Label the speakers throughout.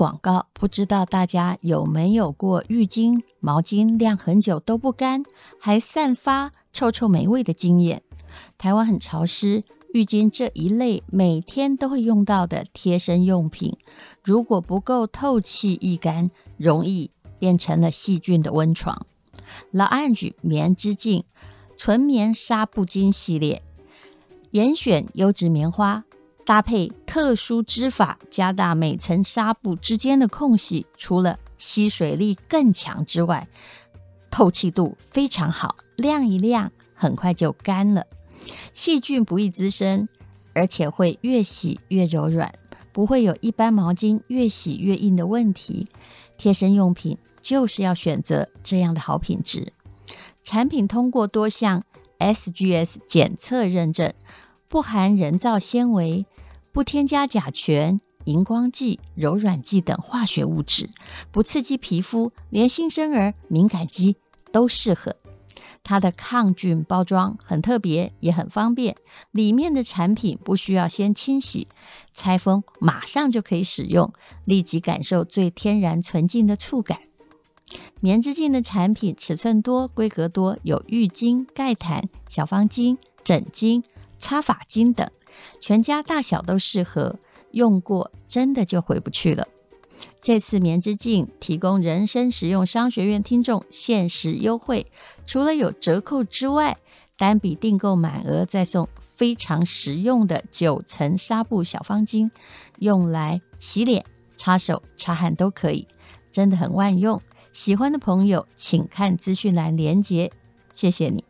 Speaker 1: 广告，不知道大家有没有过浴巾、毛巾晾很久都不干，还散发臭臭霉味的经验？台湾很潮湿，浴巾这一类每天都会用到的贴身用品，如果不够透气易干，容易变成了细菌的温床。老安举棉之境纯棉纱布巾系列，严选优质棉花。搭配特殊织法，加大每层纱布之间的空隙，除了吸水力更强之外，透气度非常好，晾一晾很快就干了，细菌不易滋生，而且会越洗越柔软，不会有一般毛巾越洗越硬的问题。贴身用品就是要选择这样的好品质，产品通过多项 SGS 检测认证，不含人造纤维。不添加甲醛、荧光剂、柔软剂等化学物质，不刺激皮肤，连新生儿、敏感肌都适合。它的抗菌包装很特别，也很方便。里面的产品不需要先清洗，拆封马上就可以使用，立即感受最天然纯净的触感。棉之境的产品尺寸多、规格多，有浴巾、盖毯、小方巾、枕巾、擦发巾等。全家大小都适合，用过真的就回不去了。这次棉之镜提供人生实用商学院听众限时优惠，除了有折扣之外，单笔订购满额再送非常实用的九层纱布小方巾，用来洗脸、擦手、擦汗都可以，真的很万用。喜欢的朋友请看资讯栏连接，谢谢你。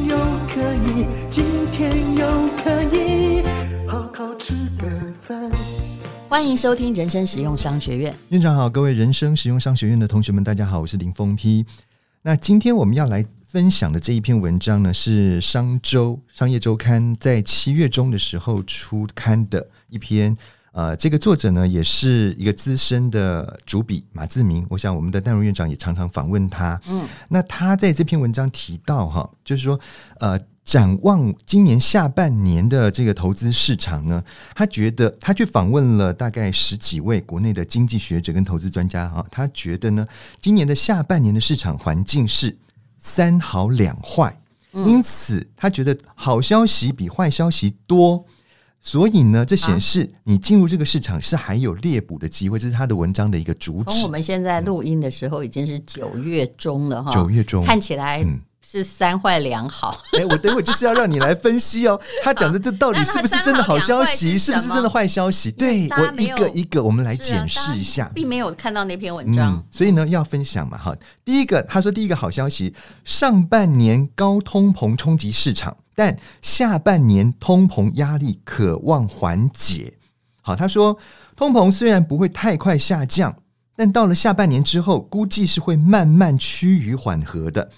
Speaker 2: 今天又可以好好吃个饭。
Speaker 1: 欢迎收听人生实用商学院。
Speaker 3: 院长好，各位人生实用商学院的同学们，大家好，我是林峰批。那今天我们要来分享的这一篇文章呢，是商周商业周刊在七月中的时候出刊的一篇。呃，这个作者呢，也是一个资深的主笔马自明。我想我们的戴荣院长也常常访问他。嗯，那他在这篇文章提到哈，就是说，呃。展望今年下半年的这个投资市场呢，他觉得他去访问了大概十几位国内的经济学者跟投资专家哈，他觉得呢，今年的下半年的市场环境是三好两坏，因此他觉得好消息比坏消息多，所以呢，这显示你进入这个市场是还有猎捕的机会，这是他的文章的一个主旨。
Speaker 1: 从我们现在录音的时候已经是九月中了哈，
Speaker 3: 九月中
Speaker 1: 看起来嗯。是三坏两好，
Speaker 3: 哎，我等会就是要让你来分析哦。他讲的这到底是不是真的好消息，是不是真的坏消息？对，我一个一个我们来检视一下，
Speaker 1: 并没有看到那篇文章，
Speaker 3: 嗯，所以呢要分享嘛哈。第一个，他说第一个好消息，上半年高通膨冲击市场，但下半年通膨压力可望缓解。好，他说通膨虽然不会太快下降，但到了下半年之后，估计是会慢慢趋于缓和的。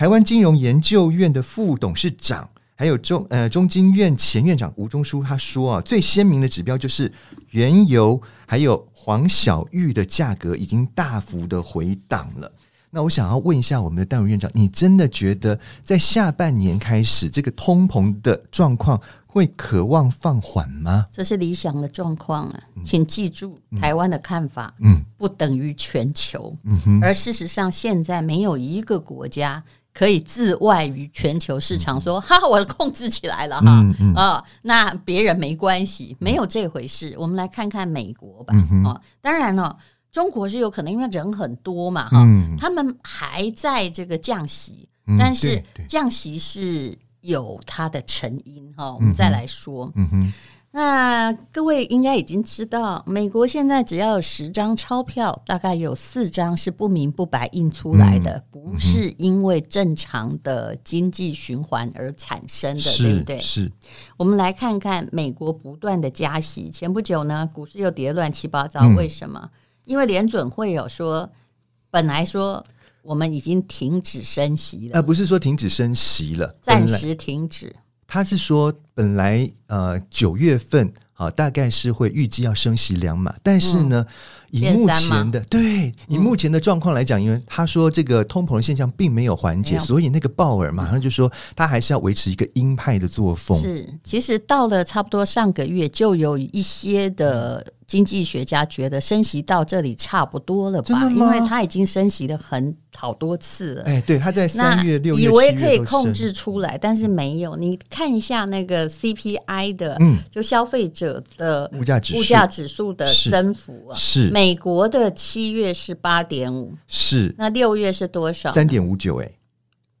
Speaker 3: 台湾金融研究院的副董事长，还有中呃中经院前院长吴中书他说啊，最鲜明的指标就是原油还有黄小玉的价格已经大幅的回档了。那我想要问一下我们的淡如院长，你真的觉得在下半年开始，这个通膨的状况会渴望放缓吗？
Speaker 1: 这是理想的状况啊，请记住台湾的看法，嗯，不等于全球，嗯哼，而事实上现在没有一个国家。可以自外于全球市场说，说、嗯、哈，我控制起来了哈，啊、那别人没关系，没有这回事。我们来看看美国吧，嗯、哦，当然了，中国是有可能，因为人很多嘛，哈、嗯，他们还在这个降息，嗯、但是降息是有它的成因哈，我们再来说，嗯哼，那各位应该已经知道，美国现在只要有十张钞票，大概有四张是不明不白印出来的，嗯、不是因为正常的经济循环而产生的，对不对？
Speaker 3: 是。
Speaker 1: 我们来看看美国不断的加息，前不久呢，股市又跌乱七八糟，为什么？嗯、因为联准会有说，本来说我们已经停止升息了，
Speaker 3: 而、呃、不是说停止升息了，
Speaker 1: 暂时停止。
Speaker 3: 他是说，本来呃九月份啊，大概是会预计要升息两码，但是呢，嗯、以目前的对以目前的状况来讲，因为他说这个通膨的现象并没有缓解，所以那个鲍尔马上就说他还是要维持一个鹰派的作风。
Speaker 1: 是，其实到了差不多上个月，就有一些的。经济学家觉得升息到这里差不多了吧？因为他已经升息了很好多次了。
Speaker 3: 哎，对，他在三月、六月、
Speaker 1: 以为可以控制出来，但是没有。你看一下那个 CPI 的，嗯，就消费者的
Speaker 3: 物价指数，
Speaker 1: 物价指数的增幅啊，
Speaker 3: 是。
Speaker 1: 美国的七月是八点五，
Speaker 3: 是。
Speaker 1: 那六月是多少？
Speaker 3: 三点五九，哎，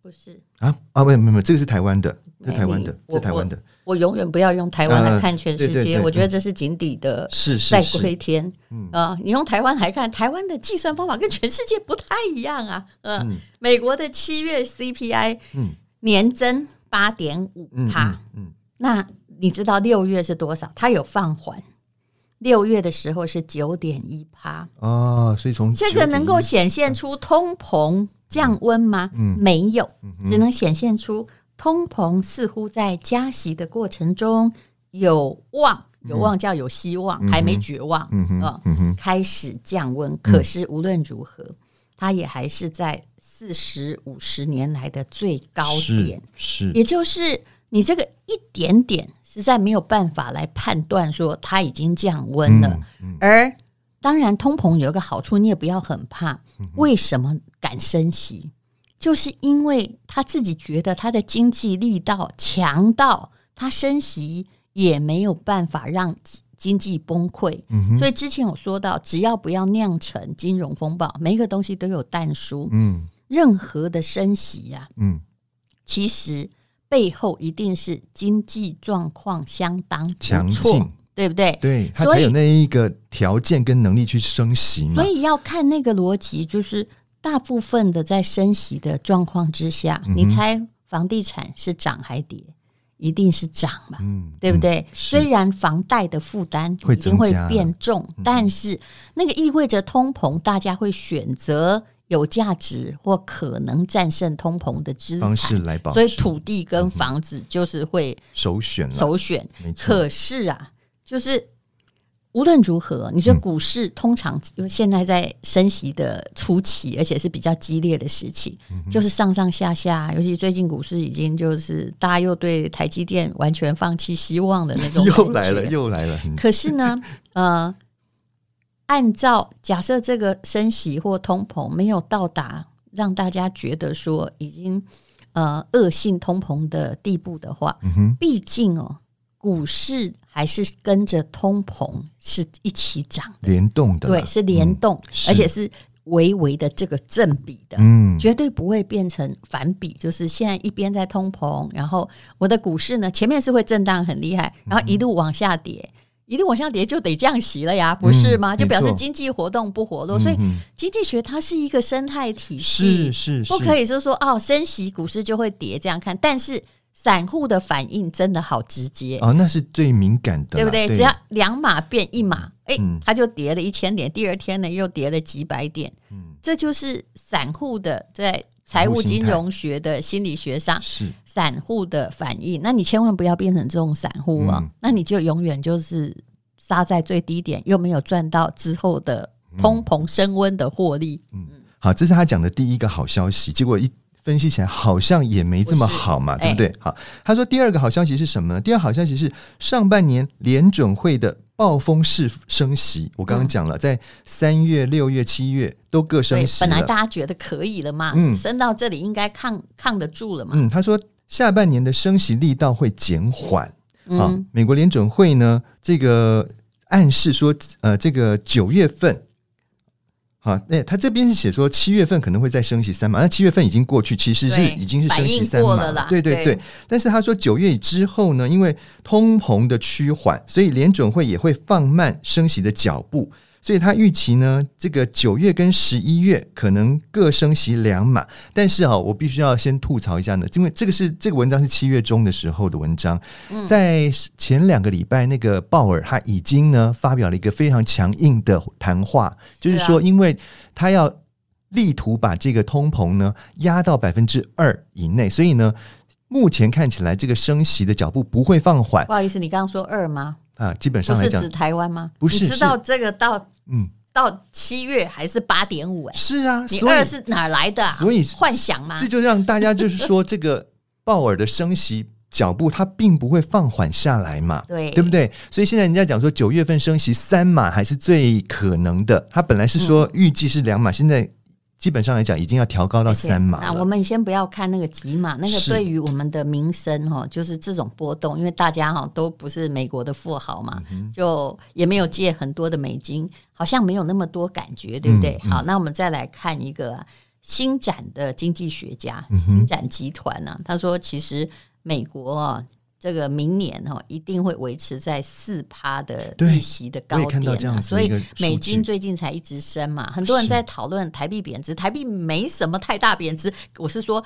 Speaker 1: 不是。
Speaker 3: 啊？啊，没有没有，这个是台湾的，是台湾的，是台湾的。
Speaker 1: 我永远不要用台湾来看全世界，呃、对对对，
Speaker 3: 我
Speaker 1: 觉得这是井底的在窥天。啊、呃，你用台湾来看，台湾的计算方法跟全世界不太一样啊。呃、嗯，美国的七月 CPI 年增八点五趴，嗯，那你知道六月是多少？它有放缓，六月的时候是九点一趴
Speaker 3: 哦，所以从
Speaker 1: 这个能够显现出通膨降温吗？嗯，没有，只能显现出。通膨似乎在加息的过程中有望，有望叫有希望，嗯、还没绝望，嗯哼，嗯嗯哼开始降温。可是无论如何，嗯、它也还是在四十五十年来的最高点，
Speaker 3: 是，是
Speaker 1: 也就是你这个一点点实在没有办法来判断说它已经降温了。而当然，通膨有一个好处，你也不要很怕。为什么敢升息？就是因为他自己觉得他的经济力道强到他升息也没有办法让经济崩溃，嗯、所以之前有说到，只要不要酿成金融风暴，每一个东西都有但书。嗯，任何的升息呀、啊，嗯，其实背后一定是经济状况相当强劲，对不对？
Speaker 3: 对，他才有那一个条件跟能力去升息嘛。
Speaker 1: 所以要看那个逻辑，就是。大部分的在升息的状况之下，嗯、你猜房地产是涨还跌？一定是涨嘛，嗯、对不对？嗯、虽然房贷的负担一定会变重，但是那个意味着通膨，大家会选择有价值或可能战胜通膨的资产
Speaker 3: 方式来保。
Speaker 1: 所以土地跟房子就是会
Speaker 3: 首选，
Speaker 1: 首选。可是啊，就是。无论如何，你说股市通常因为现在在升息的初期，而且是比较激烈的时期，就是上上下下，尤其最近股市已经就是大家又对台积电完全放弃希望的那种
Speaker 3: 又来了又来了。
Speaker 1: 可是呢，呃，按照假设这个升息或通膨没有到达让大家觉得说已经呃恶性通膨的地步的话，毕竟哦。股市还是跟着通膨是一起涨的，
Speaker 3: 联动的，
Speaker 1: 对，是联动，嗯、而且是微微的这个正比的，嗯，绝对不会变成反比。就是现在一边在通膨，然后我的股市呢，前面是会震荡很厉害，然后一路往下跌，嗯、一路往下跌就得降息了呀，不是吗？嗯、就表示经济活动不活络，嗯、所以经济学它是一个生态体系，
Speaker 3: 是是，是。
Speaker 1: 不可以说说哦，升息股市就会跌这样看，但是。散户的反应真的好直接
Speaker 3: 哦，那是最敏感的，
Speaker 1: 对不对？对，只要两码变一码，哎、嗯，它就跌了一千点，第二天呢又跌了几百点，嗯，这就是散户的在财务金融学的心理学上是散户的反应。那你千万不要变成这种散户啊，嗯、那你就永远就是杀在最低点，又没有赚到之后的通膨升温的获利。嗯，
Speaker 3: 好，这是他讲的第一个好消息，结果一。分析起来好像也没这么好嘛，不对不对？欸、好，他说第二个好消息是什么呢？第二好消息是上半年联准会的暴风式升息，我刚刚讲了，在三月、六月、七月都各升息。
Speaker 1: 本来大家觉得可以了嘛，嗯，升到这里应该抗抗得住了嘛。
Speaker 3: 嗯，他说下半年的升息力道会减缓。好，美国联准会呢，这个暗示说，呃，这个九月份。好，那，他这边是写说七月份可能会再升息三码，那七月份已经过去，其实是已经是升息三码了，了对对对。对但是他说九月之后呢，因为通膨的趋缓，所以联准会也会放慢升息的脚步。所以他预期呢，这个九月跟十一月可能各升息两码，但是啊，我必须要先吐槽一下呢，因为这个是这个文章是七月中的时候的文章，在前两个礼拜，那个鲍尔他已经呢发表了一个非常强硬的谈话，就是说，因为他要力图把这个通膨呢压到百分之二以内，所以呢，目前看起来这个升息的脚步不会放缓。
Speaker 1: 不好意思，你刚刚说二吗？
Speaker 3: 啊，基本上来讲，
Speaker 1: 不是指台湾吗？
Speaker 3: 不是，
Speaker 1: 你知道这个到
Speaker 3: 嗯
Speaker 1: 到七月还是八点五？哎，
Speaker 3: 是啊，
Speaker 1: 你二是哪来的？
Speaker 3: 所以
Speaker 1: 幻想嘛？
Speaker 3: 这就让大家就是说，这个鲍尔的升息脚步，它并不会放缓下来嘛，
Speaker 1: 对
Speaker 3: 对不对？所以现在人家讲说，九月份升息三码还是最可能的。他本来是说预计是两码，现在。基本上来讲，已经要调高到三码。
Speaker 1: 那我们先不要看那个几码，那个对于我们的民生哈，就是这种波动，因为大家哈都不是美国的富豪嘛，就也没有借很多的美金，好像没有那么多感觉，对不对？好，那我们再来看一个新展的经济学家，新展集团呢，他说其实美国。这个明年哈一定会维持在四趴的利息的高点啊，所以美金最近才一直升嘛。很多人在讨论台币贬值，台币没什么太大贬值。我是说，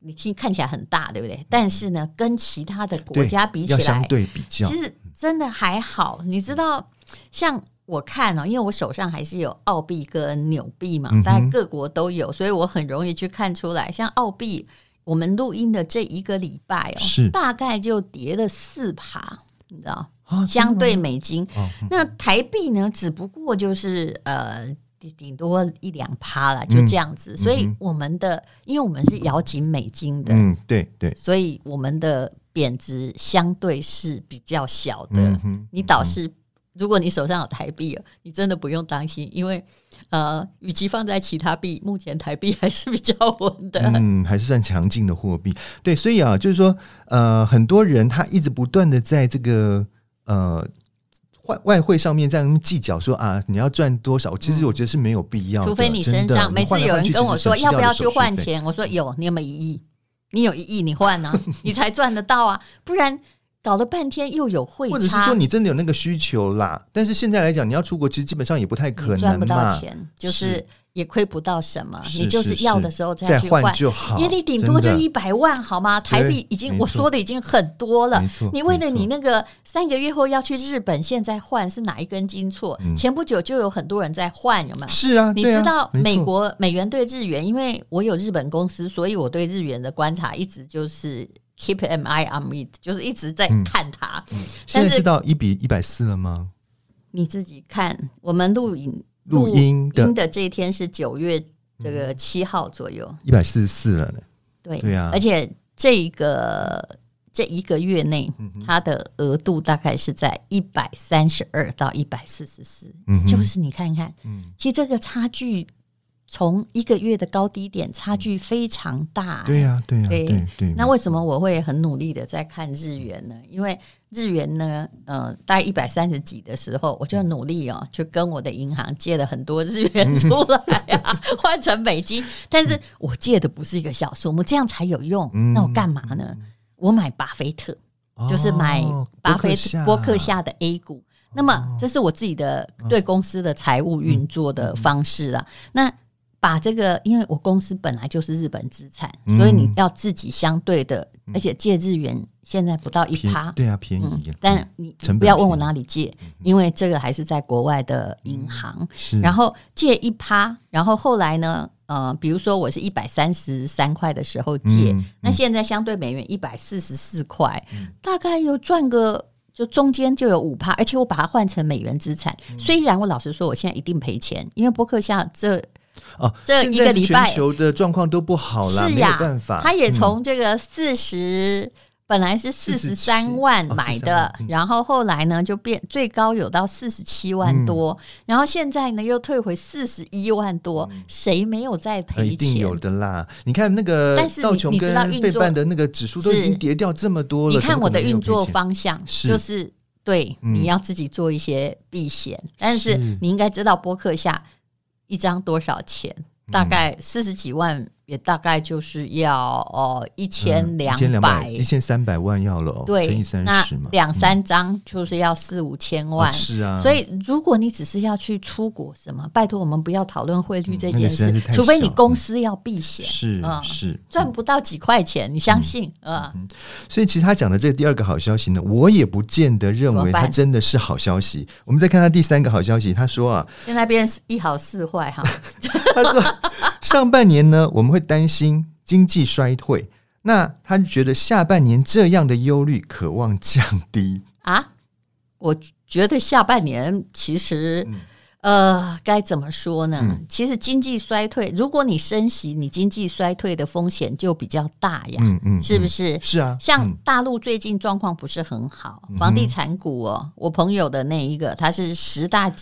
Speaker 1: 你听看起来很大，对不对？但是呢，跟其他的国家比起来，
Speaker 3: 相对比较，
Speaker 1: 其实真的还好。你知道，像我看哦，因为我手上还是有澳币跟纽币嘛，大概各国都有，所以我很容易去看出来，像澳币。我们录音的这一个礼拜哦，是大概就跌了四趴，你知道？啊、相对美金，啊、那台币呢？只不过就是呃，顶多一两趴了，就这样子。嗯、所以我们的，因为我们是咬紧美金的，
Speaker 3: 嗯，对对，
Speaker 1: 所以我们的贬值相对是比较小的。你倒是，如果你手上有台币，你真的不用担心，因为。呃，与其放在其他币，目前台币还是比较稳的，
Speaker 3: 嗯，还是算强劲的货币。对，所以啊，就是说，呃，很多人他一直不断的在这个呃外外汇上面在计较说啊，你要赚多少？其实我觉得是没有必要的，
Speaker 1: 除非你身上每次有人跟我说要不要去换钱，我说有，你有没有一亿？你有一亿，你换啊，你才赚得到啊，不然。搞了半天又有汇差，
Speaker 3: 或者是说你真的有那个需求啦？但是现在来讲，你要出国，其实基本上也不太可能嘛。赚不到钱，
Speaker 1: 就是也亏不到什么。你就是要的时候再去
Speaker 3: 换就好，
Speaker 1: 因为你顶多就一百万，好吗？台币已经我说的已经很多了。你为了你那个三个月后要去日本，现在换是哪一根筋错？前不久就有很多人在换，有没有？
Speaker 3: 是啊，
Speaker 1: 你知道美国美元对日元，因为我有日本公司，所以我对日元的观察一直就是。Keep an eye on me，就是一直在看它。
Speaker 3: 嗯嗯、现在是到一比一百四了吗？
Speaker 1: 你自己看，我们录影
Speaker 3: 录音的，
Speaker 1: 的这一天是九月这个七号左右，
Speaker 3: 一百四十四了呢。
Speaker 1: 对
Speaker 3: 对啊，
Speaker 1: 而且这个这一个月内，它的额度大概是在一百三十二到一百四十四，就是你看看，嗯、其实这个差距。从一个月的高低点差距非常大，
Speaker 3: 对呀，对呀，对对。
Speaker 1: 那为什么我会很努力的在看日元呢？因为日元呢，呃，大概一百三十几的时候，我就努力哦，就跟我的银行借了很多日元出来啊，换成美金。但是我借的不是一个小数目，这样才有用。那我干嘛呢？我买巴菲特，就是买巴菲特波克下的 A 股。那么这是我自己的对公司的财务运作的方式啊。那把这个，因为我公司本来就是日本资产，嗯、所以你要自己相对的，嗯、而且借日元现在不到一趴，
Speaker 3: 对啊，便宜。嗯、
Speaker 1: 但你不要问我哪里借，因为这个还是在国外的银行。然后借一趴，然后后来呢，呃，比如说我是一百三十三块的时候借，嗯嗯、那现在相对美元一百四十四块，嗯、大概有赚个，就中间就有五趴，而且我把它换成美元资产，嗯、虽然我老实说，我现在一定赔钱，因为博客下这。
Speaker 3: 哦，这一个礼拜。全球的状况都不好了，是呀，没有办法。
Speaker 1: 他也从这个四十，本来是四十三万买的，然后后来呢就变最高有到四十七万多，然后现在呢又退回四十一万多，谁没有在赔钱？
Speaker 3: 一定有的啦！你看那个道琼跟费半的那个指数都已经跌掉这么多了，
Speaker 1: 你看我的运作方向就是对，你要自己做一些避险，但是你应该知道波克夏。一张多少钱？大概四十几万。也大概就是要哦一千两百。
Speaker 3: 一千三百万要了哦，
Speaker 1: 对，
Speaker 3: 乘以三十嘛，
Speaker 1: 两三张就是要四五千万，
Speaker 3: 是啊。
Speaker 1: 所以如果你只是要去出国什么，拜托我们不要讨论汇率这件事，除非你公司要避险，
Speaker 3: 是是。
Speaker 1: 赚不到几块钱，你相信？啊？
Speaker 3: 所以其实他讲的这个第二个好消息呢，我也不见得认为他真的是好消息。我们再看他第三个好消息，他说啊，
Speaker 1: 现在变一好四坏哈。
Speaker 3: 他说上半年呢，我们会担心经济衰退，那他就觉得下半年这样的忧虑渴望降低
Speaker 1: 啊。我觉得下半年其实，嗯、呃，该怎么说呢？嗯、其实经济衰退，如果你升息，你经济衰退的风险就比较大呀。嗯嗯，是不是？
Speaker 3: 是啊。
Speaker 1: 像大陆最近状况不是很好，嗯、房地产股哦，我朋友的那一个，他是十大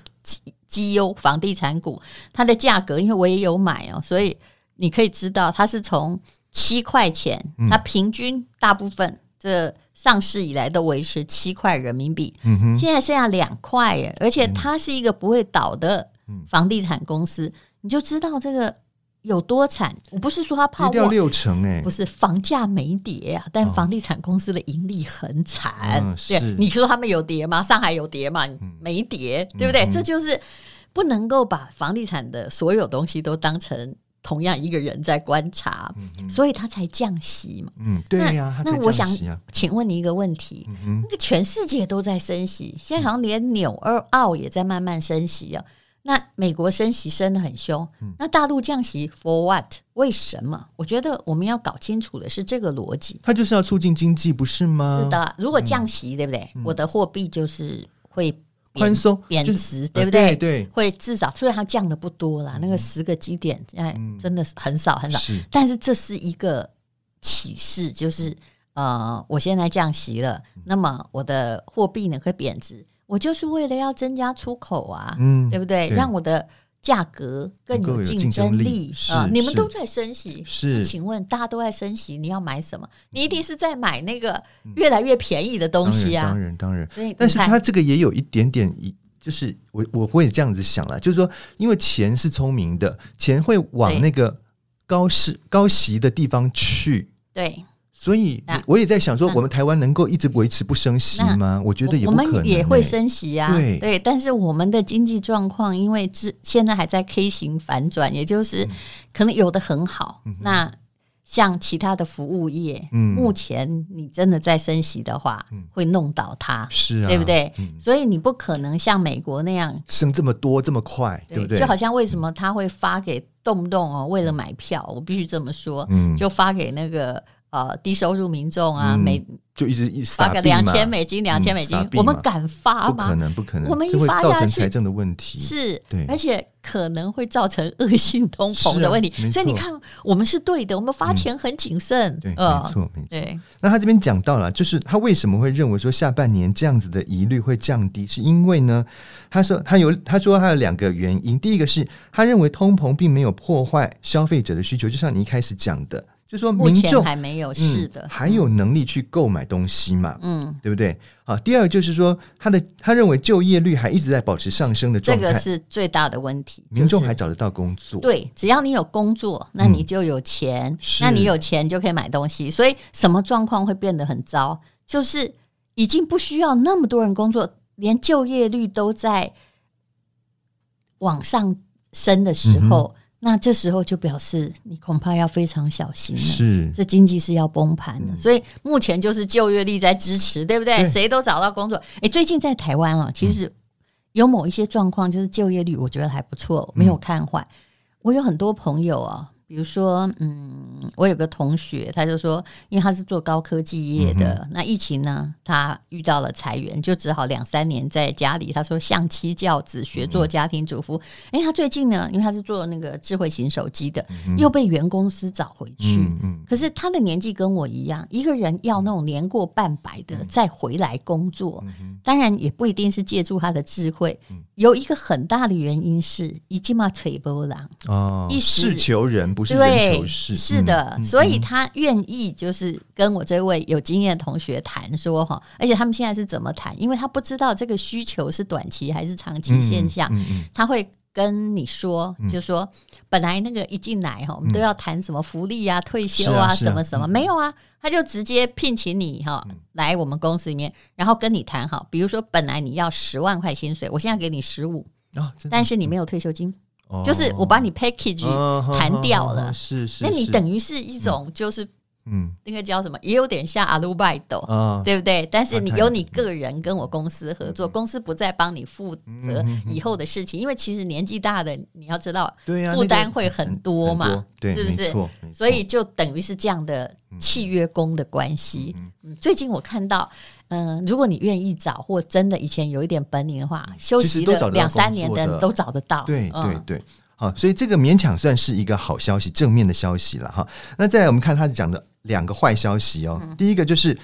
Speaker 1: 绩优房地产股，它的价格，因为我也有买哦，所以。你可以知道，它是从七块钱，它平均大部分这上市以来都维持七块人民币，嗯哼，现在剩下两块耶，而且它是一个不会倒的房地产公司，你就知道这个有多惨。我不是说它泡沫
Speaker 3: 六成诶，
Speaker 1: 不是房价没跌啊，但房地产公司的盈利很惨。对，你说他们有跌吗？上海有跌吗？没跌，对不对？这就是不能够把房地产的所有东西都当成。同样一个人在观察，所以他才降息嘛。
Speaker 3: 嗯，对呀、啊。那，啊、那我想
Speaker 1: 请问你一个问题：嗯、那个全世界都在升息，现在好像连纽二澳也在慢慢升息啊。嗯、那美国升息升得很凶，嗯、那大陆降息 for what？为什么？我觉得我们要搞清楚的是这个逻辑。
Speaker 3: 它就是要促进经济，不是吗？
Speaker 1: 是的。如果降息，嗯、对不对？我的货币就是会。
Speaker 3: 宽松
Speaker 1: 贬值，对不对？对，会至少虽然它降的不多啦，那个十个基点，哎，真的是很少很少。但是这是一个启示，就是呃，我现在降息了，那么我的货币呢会贬值，我就是为了要增加出口啊，嗯，对不对？让我的。价格更有竞争力啊！你们都在升息，是？请问大家都在升息，你要买什么？你一定是在买那个越来越便宜的东西啊！
Speaker 3: 当然，当然，当然。但是它这个也有一点点一，就是我我会这样子想了，就是说，因为钱是聪明的，钱会往那个高息高息的地方去。
Speaker 1: 对。
Speaker 3: 所以，我也在想说，我们台湾能够一直维持不升息吗？我觉得也不可能。
Speaker 1: 我们也会升息啊，对对。但是我们的经济状况，因为是现在还在 K 型反转，也就是可能有的很好。那像其他的服务业，目前你真的在升息的话，会弄倒它，是啊，对不对？所以你不可能像美国那样
Speaker 3: 升这么多这么快，对不对？
Speaker 1: 就好像为什么他会发给动不动哦，为了买票，我必须这么说，就发给那个。呃，低收入民众啊，每
Speaker 3: 就一直一
Speaker 1: 发个两千美金，两千美金，我们敢发吗？
Speaker 3: 不可能，不可能，
Speaker 1: 我们一发下去，
Speaker 3: 财政的问题
Speaker 1: 是，对，而且可能会造成恶性通膨的问题。所以你看，我们是对的，我们发钱很谨慎。
Speaker 3: 对，没错，没错。那他这边讲到了，就是他为什么会认为说下半年这样子的疑虑会降低，是因为呢？他说他有，他说他有两个原因。第一个是他认为通膨并没有破坏消费者的需求，就像你一开始讲的。就说民众
Speaker 1: 还没有是的，
Speaker 3: 还有能力去购买东西嘛？嗯，对不对？好，第二就是说，他的他认为就业率还一直在保持上升的状态，这个
Speaker 1: 是最大的问题。
Speaker 3: 民众还找得到工作，
Speaker 1: 对，只要你有工作，那你就有钱，那你有钱就可以买东西。所以什么状况会变得很糟？就是已经不需要那么多人工作，连就业率都在往上升的时候。那这时候就表示你恐怕要非常小心了，是这经济是要崩盘的，嗯、所以目前就是就业率在支持，对不对？对谁都找到工作。哎，最近在台湾啊，其实有某一些状况，就是就业率我觉得还不错，没有看坏。嗯、我有很多朋友啊。比如说，嗯，我有个同学，他就说，因为他是做高科技业的，嗯、那疫情呢，他遇到了裁员，就只好两三年在家里。他说，相妻教子，学做家庭主妇。哎、他最近呢，因为他是做那个智慧型手机的，嗯、又被原公司找回去。嗯、哼可是他的年纪跟我一样，一个人要那种年过半百的再回来工作，嗯、当然也不一定是借助他的智慧。嗯、有一个很大的原因是，一进嘛腿波浪
Speaker 3: 哦，一事求人。不是
Speaker 1: 对，是。的，嗯、所以他愿意就是跟我这位有经验的同学谈说哈，而且他们现在是怎么谈？因为他不知道这个需求是短期还是长期现象，他会跟你说，
Speaker 3: 嗯、
Speaker 1: 就说本来那个一进来哈，我们都要谈什么福利啊、退休啊、
Speaker 3: 啊
Speaker 1: 什么什么，
Speaker 3: 嗯、
Speaker 1: 没有啊，他就直接聘请你哈，来我们公司里面，然后跟你谈好，比如说本来你要十万块薪水，我现在给你十五、哦，但是你没有退休金。哦、就是我把你 package 谈掉了，
Speaker 3: 是是，
Speaker 1: 那你等于是一种就是，嗯，那个叫什么，也有点像アルバイト，对不对？但是你有你个人跟我公司合作，公司不再帮你负责以后的事情，因为其实年纪大的你要知道，对负担会很多嘛，是不是？所以就等于是这样的契约工的关系。嗯，最近我看到。 嗯，如果你愿意找，或真的以前有一点本领的话，休息了两三年的人都找得到。
Speaker 3: 对对对，好，所以这个勉强算是一个好消息，正面的消息了哈。那再来，我们看他讲的两个坏消息哦。第一个就是。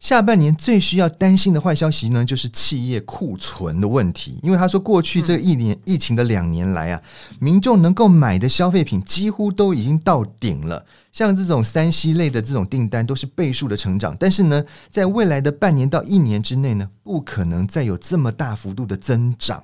Speaker 3: 下半年最需要担心的坏消息呢，就是企业库存的问题。因为他说，过去这一年疫情的两年来啊，民众能够买的消费品几乎都已经到顶了。像这种三 C 类的这种订单都是倍数的成长，但是呢，在未来的半年到一年之内呢，不可能再有这么大幅度的增长。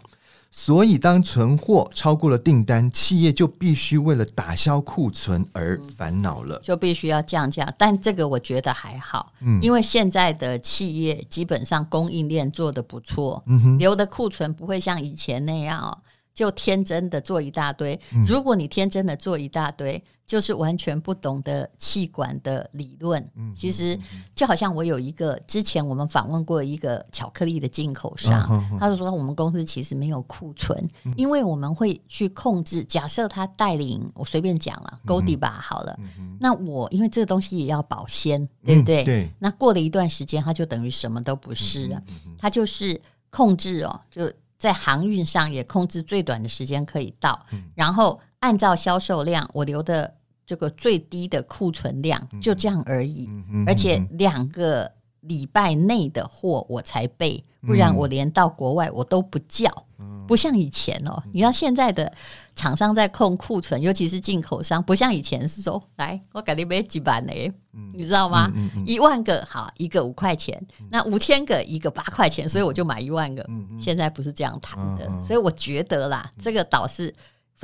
Speaker 3: 所以，当存货超过了订单，企业就必须为了打消库存而烦恼了，
Speaker 1: 就必须要降价。但这个我觉得还好，嗯，因为现在的企业基本上供应链做得不错，嗯哼，留的库存不会像以前那样哦。就天真的做一大堆，如果你天真的做一大堆，就是完全不懂得气管的理论。其实就好像我有一个之前我们访问过一个巧克力的进口商，他就说我们公司其实没有库存，因为我们会去控制。假设他带领我随便讲了，Godiva 好了，那我因为这个东西也要保鲜，对不对？对。那过了一段时间，它就等于什么都不是了，它就是控制哦，就。在航运上也控制最短的时间可以到，嗯、然后按照销售量，我留的这个最低的库存量就这样而已，而且两个礼拜内的货我才备，不然我连到国外我都不叫，嗯、不像以前哦。你知道现在的厂商在控库存，尤其是进口商，不像以前是说来我给你买几板嘞，嗯、你知道吗？一万个好一个五块钱，那五千个一个八块钱，所以我就买一万个。现在不是这样谈的，所以我觉得啦，这个倒是。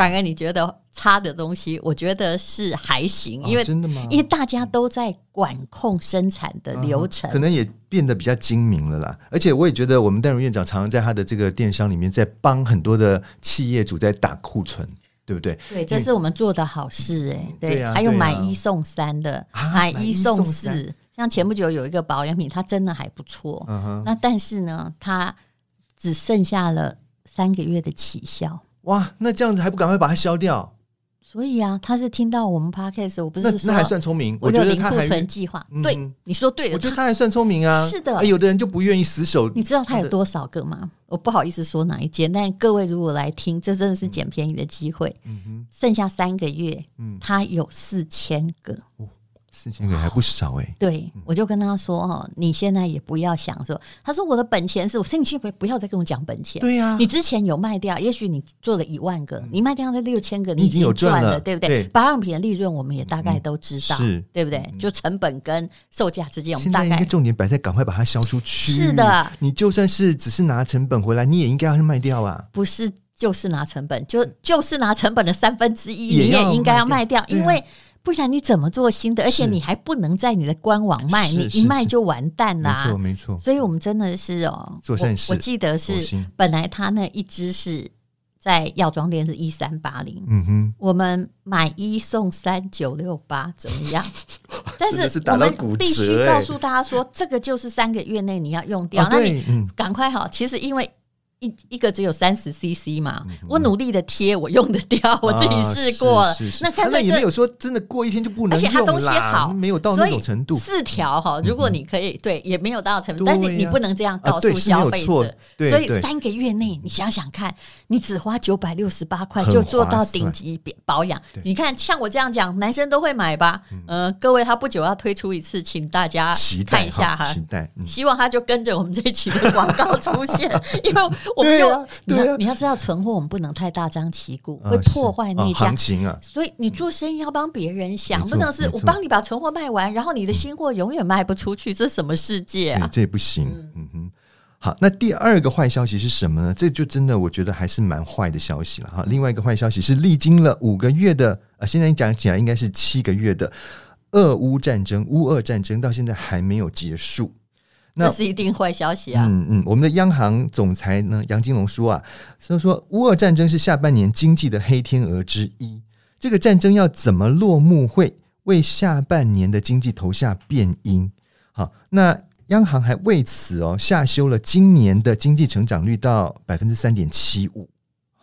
Speaker 1: 反而你觉得差的东西，我觉得是还行，因为、哦、真的吗？因为大家都在管控生产的流程，
Speaker 3: 啊、可能也变得比较精明了啦。而且我也觉得，我们戴荣院长常常在他的这个电商里面，在帮很多的企业主在打库存，对不对？
Speaker 1: 对，这是我们做的好事哎、欸。对，还有买一送三的，啊、买一送四。送像前不久有一个保养品，它真的还不错。嗯、哼那但是呢，它只剩下了三个月的起效。
Speaker 3: 哇，那这样子还不赶快把它消掉？
Speaker 1: 所以啊，他是听到我们 podcast，我不是
Speaker 3: 那，那还算聪明。我觉得他还
Speaker 1: 零库存计划，嗯、对你说对了。
Speaker 3: 我觉得他还算聪明啊。
Speaker 1: 是的、
Speaker 3: 欸，有的人就不愿意死守。
Speaker 1: 你知道他有多少个吗？我不好意思说哪一间，但各位如果来听，这真的是捡便宜的机会。嗯哼，剩下三个月，嗯，他有四千个。哦
Speaker 3: 四千个还不少哎、欸，
Speaker 1: 对，我就跟他说哦，你现在也不要想说，他说我的本钱是我说你先不不要再跟我讲本钱，
Speaker 3: 对呀、啊，
Speaker 1: 你之前有卖掉，也许你做了一万个，你卖掉这六千个，你已经有赚了，对不对？对。保养品的利润我们也大概都知道，是。对不对？就成本跟售价之间，我们大概
Speaker 3: 应该重点摆在赶快把它销出去。
Speaker 1: 是的，
Speaker 3: 你就算是只是拿成本回来，你也应该要去卖掉啊。
Speaker 1: 不是，就是拿成本，就就是拿成本的三分之一，你也应该要卖掉，因为。不然你怎么做新的？而且你还不能在你的官网卖，你一卖就完蛋啦。
Speaker 3: 没错，没错。
Speaker 1: 所以我们真的是哦，
Speaker 3: 做善事。
Speaker 1: 我记得是本来他那一支是在药妆店是一三八零，嗯哼，我们买一送三九六八怎么样？但是我们必须告诉大家说，这个就是三个月内你要用掉，那你赶快好。其实因为。一一个只有三十 CC 嘛，嗯、我努力的贴，我用得掉，我自己试过了。那看来也
Speaker 3: 没有说真的过一天就不能用，而且它东西好，没有到那种程度。
Speaker 1: 四条哈，如果你可以、嗯、对，也没有到程度，但是你不能这样告诉消费者。啊、所以三个月内，你想想看，你只花九百六十八块就做到顶级保养。你看，像我这样讲，男生都会买吧？嗯、呃，各位，他不久要推出一次，请大家看一下哈。期待，嗯、希望他就跟着我们这一期的广告出现，因为。我们就你要你要知道，存货我们不能太大张旗鼓，会破坏那家。所以你做生意要帮别人想，不能是我帮你把存货卖完，然后你的新货永远卖不出去，这是什么世界啊？
Speaker 3: 这也不行。嗯哼。好，那第二个坏消息是什么呢？这就真的我觉得还是蛮坏的消息了哈。另外一个坏消息是，历经了五个月的，呃，现在讲起来应该是七个月的俄乌战争，乌俄战争到现在还没有结束。那
Speaker 1: 这是一定坏消息啊！
Speaker 3: 嗯嗯，我们的央行总裁呢，杨金龙说啊，所以说乌俄战争是下半年经济的黑天鹅之一。这个战争要怎么落幕，会为下半年的经济投下变因。好，那。央行还为此哦下修了今年的经济成长率到百分之三点七五。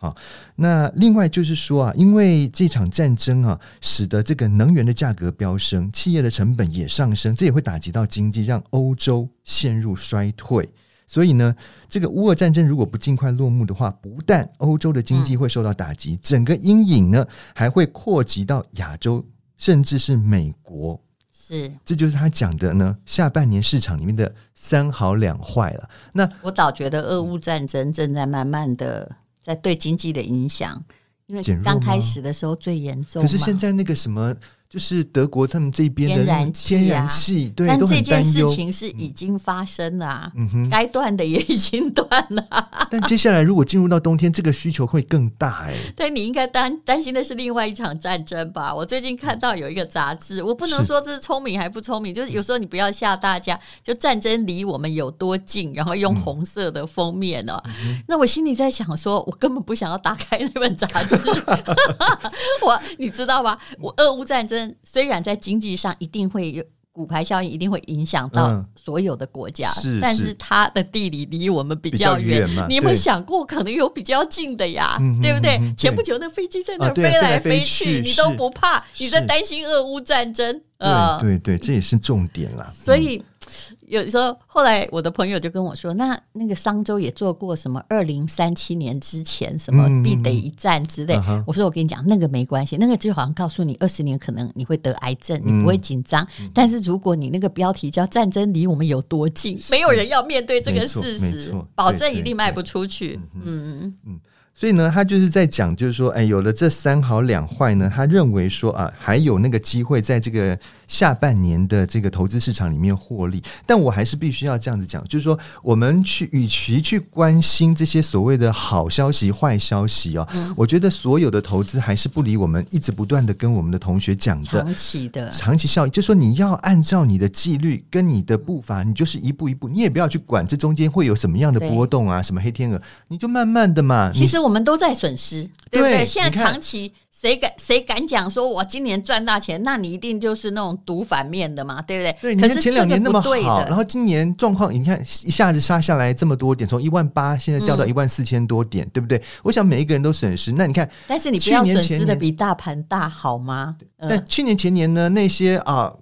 Speaker 3: 好，那另外就是说啊，因为这场战争啊，使得这个能源的价格飙升，企业的成本也上升，这也会打击到经济，让欧洲陷入衰退。所以呢，这个乌俄战争如果不尽快落幕的话，不但欧洲的经济会受到打击，整个阴影呢还会扩及到亚洲，甚至是美国。
Speaker 1: 是，
Speaker 3: 这就是他讲的呢。下半年市场里面的三好两坏了。那
Speaker 1: 我早觉得俄乌战争正在慢慢的在对经济的影响，因为刚开始的时候最严重。
Speaker 3: 可是现在那个什么。就是德国他们这边的天然气，天然气，对，
Speaker 1: 但这件事情是已经发生了啊，嗯哼，该断的也已经断了。
Speaker 3: 但接下来如果进入到冬天，这个需求会更大哎。
Speaker 1: 对，你应该担担心的是另外一场战争吧？我最近看到有一个杂志，我不能说这是聪明还不聪明，就是有时候你不要吓大家，就战争离我们有多近，然后用红色的封面哦。嗯、那我心里在想说，我根本不想要打开那本杂志。我你知道吗？我俄乌战争。虽然在经济上一定会有骨牌效应，一定会影响到所有的国家，嗯、但是它的地理离我们比较远。较你有没有想过，可能有比较近的呀？对，对不对？嗯、前不久那飞机在那飞来飞去，你都不怕？你在担心俄乌战争？
Speaker 3: 呃，对对对，这也是重点啦。
Speaker 1: 所以。有时候，后来我的朋友就跟我说：“那那个商周也做过什么？二零三七年之前什么必得一战之类。嗯”我说：“我跟你讲，那个没关系，那个就好像告诉你，二十年可能你会得癌症，你不会紧张。嗯、但是如果你那个标题叫‘战争离我们有多近’，没有人要面对这个事实，保证一定卖不出去。”嗯嗯嗯。
Speaker 3: 所以呢，他就是在讲，就是说，哎，有了这三好两坏呢，他认为说啊，还有那个机会在这个下半年的这个投资市场里面获利。但我还是必须要这样子讲，就是说，我们去与其去关心这些所谓的好消息、坏消息哦，嗯、我觉得所有的投资还是不离我们一直不断的跟我们的同学讲的
Speaker 1: 长期的
Speaker 3: 长期效益，就是说你要按照你的纪律跟你的步伐，你就是一步一步，你也不要去管这中间会有什么样的波动啊，什么黑天鹅，你就慢慢的嘛。
Speaker 1: 其实我。我们都在损失，对不对？对，现在长期谁敢谁敢讲说，我今年赚大钱？那你一定就是那种赌反面的嘛，对不对？
Speaker 3: 对，你看前两年那么好，然后今年状况，你看一下子杀下来这么多点，从一万八现在掉到一万四千多点，嗯、对不对？我想每一个人都损失。那你看，
Speaker 1: 但是你不要损失的比大盘大好吗？
Speaker 3: 但去年前年呢，那些啊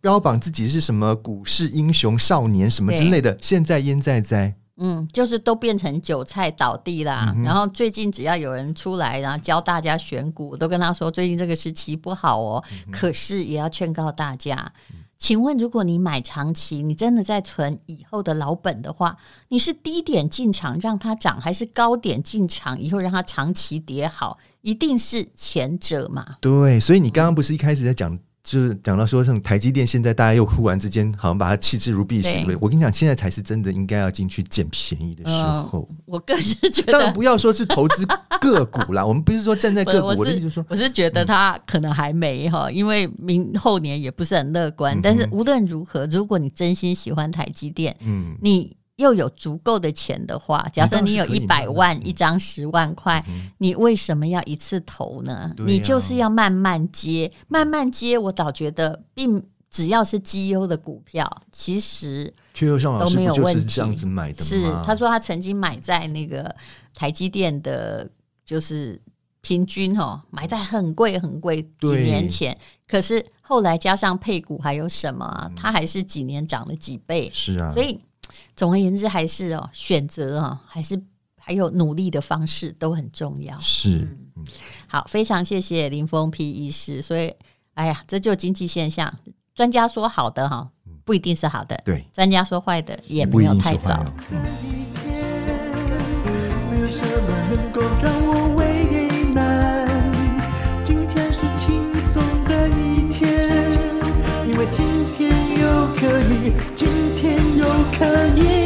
Speaker 3: 标榜自己是什么股市英雄少年什么之类的，现在焉在灾。
Speaker 1: 嗯，就是都变成韭菜倒地啦。嗯、然后最近只要有人出来，然后教大家选股，我都跟他说，最近这个时期不好哦。嗯、可是也要劝告大家，请问，如果你买长期，你真的在存以后的老本的话，你是低点进场让它涨，还是高点进场以后让它长期跌好？一定是前者嘛？
Speaker 3: 对，所以你刚刚不是一开始在讲？就是讲到说，像台积电现在大家又忽然之间好像把它弃之如敝屣了。我跟你讲，现在才是真的应该要进去捡便宜的时候。
Speaker 1: 呃、我个人是觉得，
Speaker 3: 当然不要说是投资个股啦，我们不是说站在个股，我的意思说，
Speaker 1: 我是觉得它可能还没哈，嗯、因为明后年也不是很乐观。嗯、但是无论如何，如果你真心喜欢台积电，嗯，你。又有足够的钱的话，假设你有一百万一张十万块，嗯、你为什么要一次投呢？嗯、你就是要慢慢接，慢慢接。我倒觉得，并只要是绩优的股票，其实都没有问题。
Speaker 3: 是这样子买的。
Speaker 1: 是他说他曾经买在那个台积电的，就是平均哦，买在很贵很贵几年前，可是后来加上配股还有什么啊？它还是几年涨了几倍。
Speaker 3: 是啊，
Speaker 1: 所以。总而言之，还是哦，选择啊，还是还有努力的方式都很重要。
Speaker 3: 是，
Speaker 1: 嗯，好，非常谢谢林峰 P 医师。所以，哎呀，这就经济现象，专家说好的哈，不一定是好的；对，专家说坏的也没有太早。
Speaker 2: 可以。